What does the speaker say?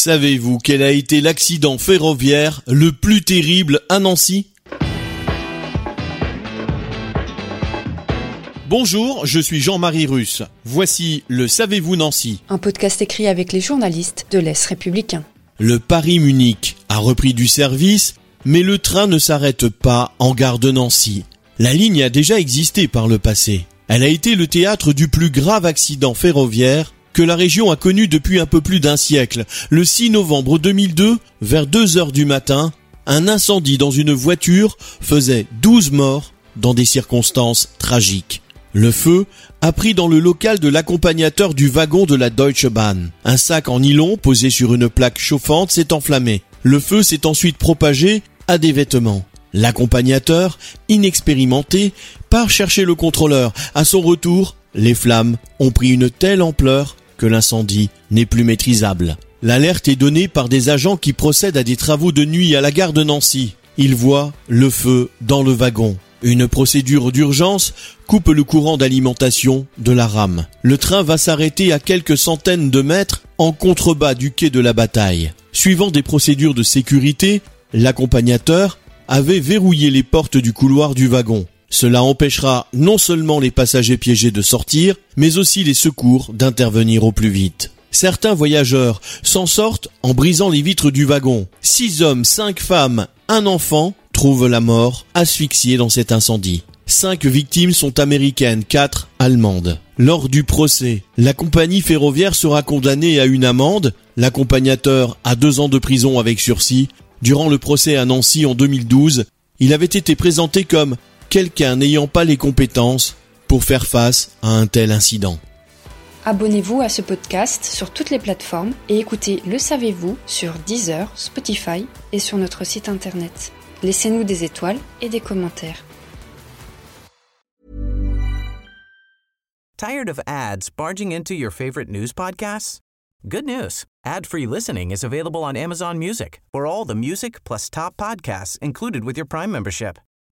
Savez-vous quel a été l'accident ferroviaire le plus terrible à Nancy? Bonjour, je suis Jean-Marie Russe. Voici le Savez-vous Nancy Un podcast écrit avec les journalistes de l'Est républicain. Le Paris-Munich a repris du service, mais le train ne s'arrête pas en gare de Nancy. La ligne a déjà existé par le passé. Elle a été le théâtre du plus grave accident ferroviaire que la région a connu depuis un peu plus d'un siècle. Le 6 novembre 2002, vers 2 heures du matin, un incendie dans une voiture faisait 12 morts dans des circonstances tragiques. Le feu a pris dans le local de l'accompagnateur du wagon de la Deutsche Bahn. Un sac en nylon posé sur une plaque chauffante s'est enflammé. Le feu s'est ensuite propagé à des vêtements. L'accompagnateur, inexpérimenté, part chercher le contrôleur. À son retour, les flammes ont pris une telle ampleur que l'incendie n'est plus maîtrisable. L'alerte est donnée par des agents qui procèdent à des travaux de nuit à la gare de Nancy. Ils voient le feu dans le wagon. Une procédure d'urgence coupe le courant d'alimentation de la rame. Le train va s'arrêter à quelques centaines de mètres en contrebas du quai de la bataille. Suivant des procédures de sécurité, l'accompagnateur avait verrouillé les portes du couloir du wagon. Cela empêchera non seulement les passagers piégés de sortir, mais aussi les secours d'intervenir au plus vite. Certains voyageurs s'en sortent en brisant les vitres du wagon. Six hommes, cinq femmes, un enfant trouvent la mort asphyxiés dans cet incendie. Cinq victimes sont américaines, quatre allemandes. Lors du procès, la compagnie ferroviaire sera condamnée à une amende, l'accompagnateur à deux ans de prison avec sursis. Durant le procès à Nancy en 2012, il avait été présenté comme quelqu'un n'ayant pas les compétences pour faire face à un tel incident. Abonnez-vous à ce podcast sur toutes les plateformes et écoutez Le Savez-vous sur Deezer, Spotify et sur notre site internet. Laissez-nous des étoiles et des commentaires. Tired of ads barging into your favorite news podcasts? Good news. Ad-free listening is available on Amazon Music. For all the music plus top podcasts included with your Prime membership.